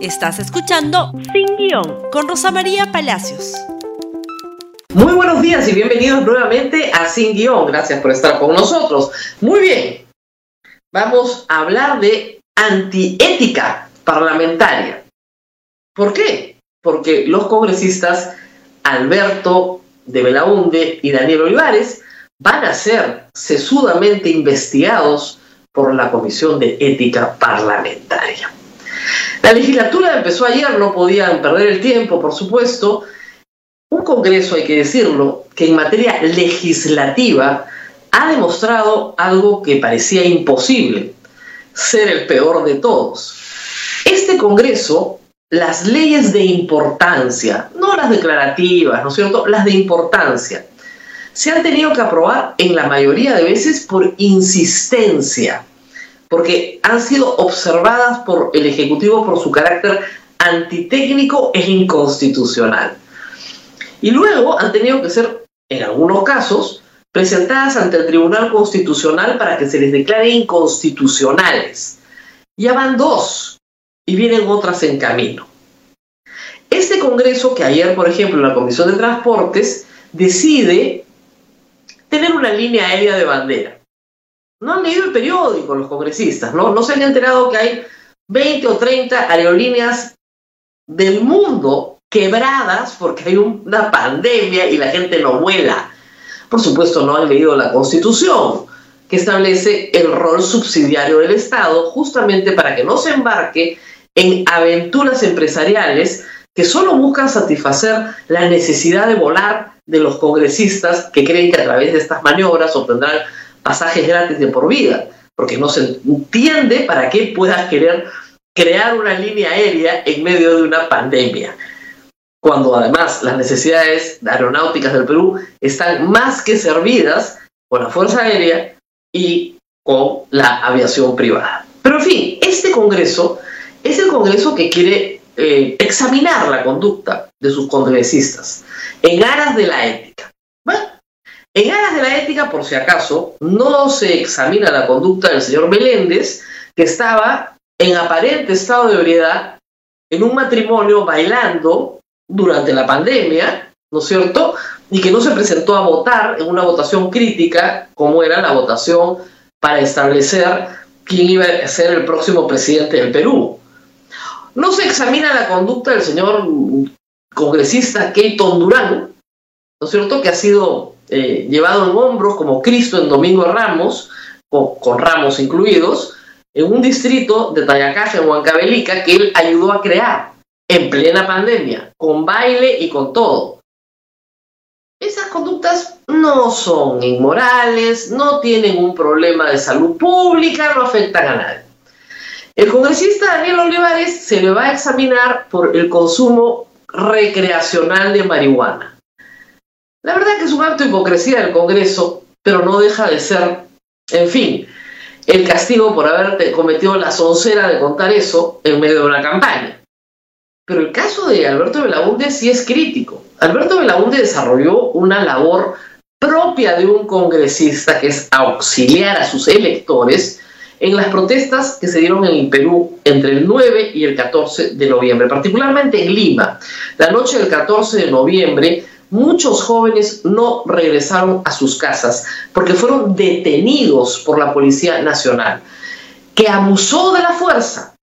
Estás escuchando Sin Guión con Rosa María Palacios. Muy buenos días y bienvenidos nuevamente a Sin Guión. Gracias por estar con nosotros. Muy bien, vamos a hablar de antiética parlamentaria. ¿Por qué? Porque los congresistas Alberto de Belaunde y Daniel Olivares van a ser sesudamente investigados por la Comisión de Ética Parlamentaria. La legislatura empezó ayer, no podían perder el tiempo, por supuesto. Un Congreso, hay que decirlo, que en materia legislativa ha demostrado algo que parecía imposible, ser el peor de todos. Este Congreso, las leyes de importancia, no las declarativas, ¿no es cierto? Las de importancia, se han tenido que aprobar en la mayoría de veces por insistencia porque han sido observadas por el Ejecutivo por su carácter antitécnico e inconstitucional. Y luego han tenido que ser, en algunos casos, presentadas ante el Tribunal Constitucional para que se les declare inconstitucionales. Ya van dos y vienen otras en camino. Este Congreso, que ayer, por ejemplo, la Comisión de Transportes decide tener una línea aérea de bandera no han leído el periódico los congresistas, ¿no? No se han enterado que hay 20 o 30 aerolíneas del mundo quebradas porque hay una pandemia y la gente no vuela. Por supuesto, no han leído la Constitución, que establece el rol subsidiario del Estado justamente para que no se embarque en aventuras empresariales que solo buscan satisfacer la necesidad de volar de los congresistas que creen que a través de estas maniobras obtendrán pasajes gratis de por vida, porque no se entiende para qué puedas querer crear una línea aérea en medio de una pandemia, cuando además las necesidades aeronáuticas del Perú están más que servidas con la Fuerza Aérea y con la aviación privada. Pero en fin, este Congreso es el Congreso que quiere eh, examinar la conducta de sus congresistas en aras de la ética. En aras de la ética, por si acaso, no se examina la conducta del señor Meléndez, que estaba en aparente estado de ebriedad en un matrimonio bailando durante la pandemia, ¿no es cierto? Y que no se presentó a votar en una votación crítica, como era la votación para establecer quién iba a ser el próximo presidente del Perú. No se examina la conducta del señor congresista Keyton Durán, ¿no es cierto?, que ha sido eh, llevado en hombros como Cristo en Domingo Ramos, con, ramos incluidos, en un distrito de Tayacaja, en Huancavelica, que él ayudó a crear en plena pandemia, con baile y con todo. Esas conductas no son inmorales, no tienen un problema de salud pública, no afectan a nadie. El congresista Daniel Olivares se le va a examinar por el consumo recreacional de marihuana. La verdad que es un acto de hipocresía del Congreso, pero no deja de ser, en fin, el castigo por haber cometido la soncera de contar eso en medio de una campaña. Pero el caso de Alberto Belaunde sí es crítico. Alberto Belaunde desarrolló una labor propia de un congresista, que es auxiliar a sus electores en las protestas que se dieron en el Perú entre el 9 y el 14 de noviembre, particularmente en Lima. La noche del 14 de noviembre muchos jóvenes no regresaron a sus casas porque fueron detenidos por la Policía Nacional, que abusó de la fuerza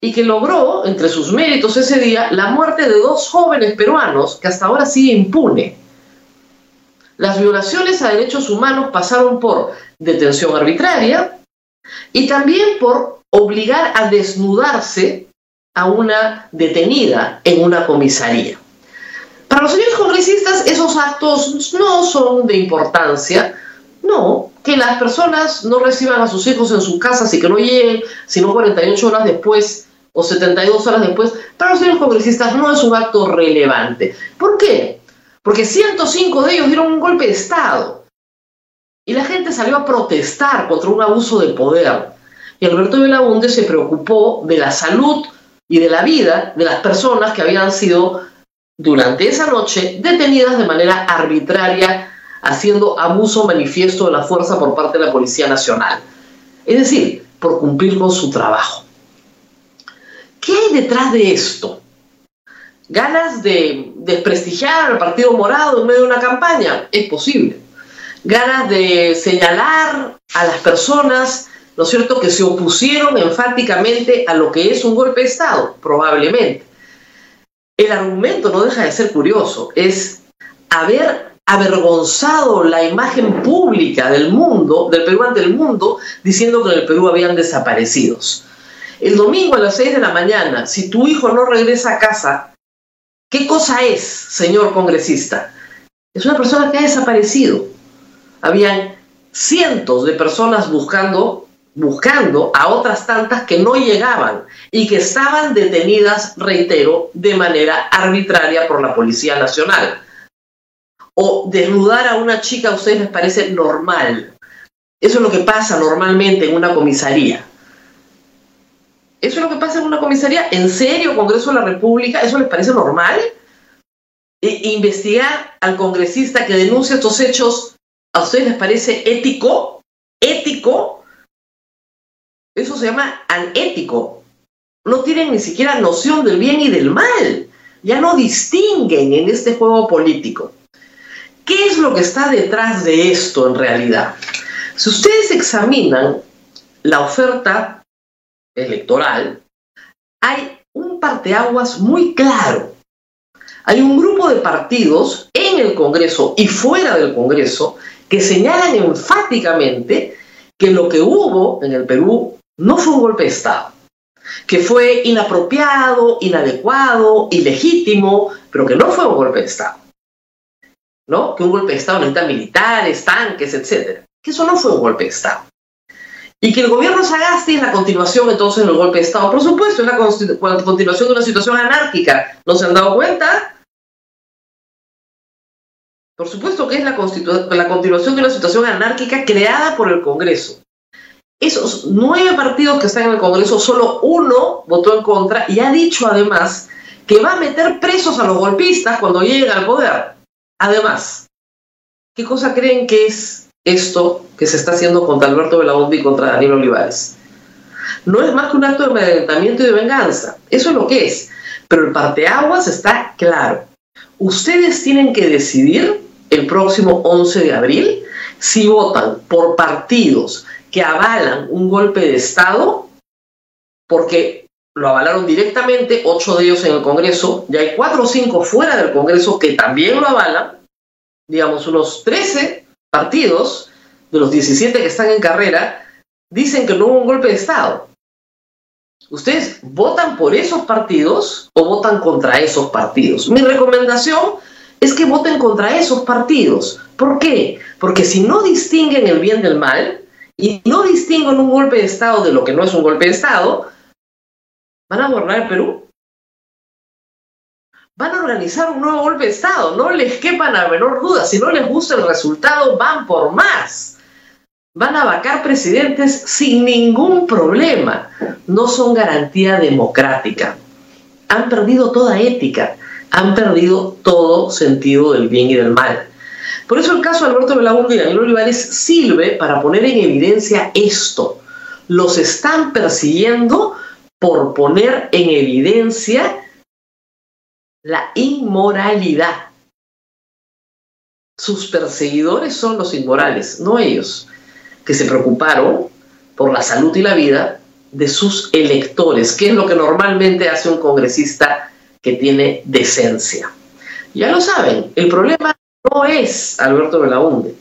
y que logró, entre sus méritos ese día, la muerte de dos jóvenes peruanos que hasta ahora sigue impune. Las violaciones a derechos humanos pasaron por detención arbitraria y también por obligar a desnudarse a una detenida en una comisaría. Para los señores congresistas esos actos no son de importancia, no, que las personas no reciban a sus hijos en sus casas y que no lleguen sino 48 horas después o 72 horas después, para los señores congresistas no es un acto relevante. ¿Por qué? Porque 105 de ellos dieron un golpe de Estado y la gente salió a protestar contra un abuso de poder. Y Alberto Belaunde se preocupó de la salud y de la vida de las personas que habían sido durante esa noche detenidas de manera arbitraria, haciendo abuso manifiesto de la fuerza por parte de la Policía Nacional. Es decir, por cumplir con su trabajo. ¿Qué hay detrás de esto? ¿Ganas de desprestigiar al Partido Morado en medio de una campaña? Es posible. ¿Ganas de señalar a las personas, ¿no es cierto?, que se opusieron enfáticamente a lo que es un golpe de Estado? Probablemente. El argumento no deja de ser curioso, es haber avergonzado la imagen pública del mundo, del Perú ante el mundo, diciendo que en el Perú habían desaparecidos. El domingo a las 6 de la mañana, si tu hijo no regresa a casa, ¿qué cosa es, señor congresista? Es una persona que ha desaparecido. Habían cientos de personas buscando, buscando a otras tantas que no llegaban y que estaban detenidas, reitero, de manera arbitraria por la Policía Nacional. O desnudar a una chica a ustedes les parece normal. Eso es lo que pasa normalmente en una comisaría. ¿Eso es lo que pasa en una comisaría? ¿En serio, Congreso de la República? ¿Eso les parece normal? E ¿Investigar al congresista que denuncia estos hechos a ustedes les parece ético? ¿Ético? Se llama anético. No tienen ni siquiera noción del bien y del mal. Ya no distinguen en este juego político. ¿Qué es lo que está detrás de esto en realidad? Si ustedes examinan la oferta electoral, hay un parteaguas muy claro. Hay un grupo de partidos en el Congreso y fuera del Congreso que señalan enfáticamente que lo que hubo en el Perú no fue un golpe de Estado, que fue inapropiado, inadecuado, ilegítimo, pero que no fue un golpe de Estado. ¿No? Que un golpe de Estado necesita militares, tanques, etc. Que eso no fue un golpe de Estado. Y que el gobierno Sagasti es la continuación entonces del golpe de Estado. Por supuesto, es la continuación de una situación anárquica. ¿No se han dado cuenta? Por supuesto que es la, la continuación de una situación anárquica creada por el Congreso. Esos nueve partidos que están en el Congreso, solo uno votó en contra y ha dicho además que va a meter presos a los golpistas cuando lleguen al poder. Además, ¿qué cosa creen que es esto que se está haciendo contra Alberto Belaúnde y contra Daniel Olivares. No es más que un acto de amedrentamiento y de venganza. Eso es lo que es. Pero el parteaguas está claro. Ustedes tienen que decidir el próximo 11 de abril si votan por partidos que avalan un golpe de Estado, porque lo avalaron directamente, ocho de ellos en el Congreso, y hay cuatro o cinco fuera del Congreso que también lo avalan, digamos unos 13 partidos, de los 17 que están en carrera, dicen que no hubo un golpe de Estado. ¿Ustedes votan por esos partidos o votan contra esos partidos? Mi recomendación es que voten contra esos partidos. ¿Por qué? Porque si no distinguen el bien del mal y no distinguen un golpe de Estado de lo que no es un golpe de Estado, van a gobernar el Perú van a organizar un nuevo golpe de Estado. No les quepan a menor duda. Si no les gusta el resultado, van por más. Van a vacar presidentes sin ningún problema. No son garantía democrática. Han perdido toda ética. Han perdido todo sentido del bien y del mal. Por eso el caso de Alberto Belaúnde y Daniel Olivares sirve para poner en evidencia esto. Los están persiguiendo por poner en evidencia la inmoralidad. Sus perseguidores son los inmorales, no ellos, que se preocuparon por la salud y la vida de sus electores, que es lo que normalmente hace un congresista que tiene decencia. Ya lo saben, el problema no es Alberto Belaunde,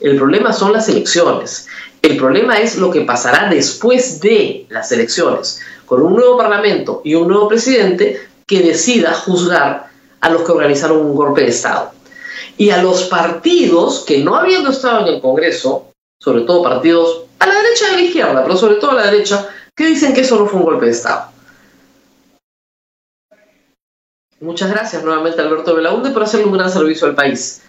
el problema son las elecciones. El problema es lo que pasará después de las elecciones, con un nuevo parlamento y un nuevo presidente que decida juzgar a los que organizaron un golpe de Estado. Y a los partidos que no habiendo estado en el Congreso, sobre todo partidos a la derecha y a la izquierda, pero sobre todo a la derecha, que dicen que eso no fue un golpe de Estado. Muchas gracias nuevamente Alberto Belaunde por hacerle un gran servicio al país.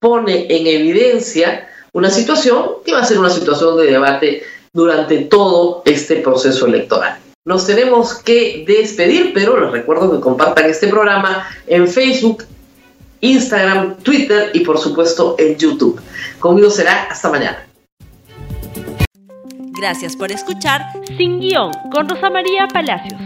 Pone en evidencia una situación que va a ser una situación de debate durante todo este proceso electoral. Nos tenemos que despedir, pero les recuerdo que compartan este programa en Facebook, Instagram, Twitter y por supuesto en YouTube. Conmigo será hasta mañana. Gracias por escuchar Sin Guión con Rosa María Palacios.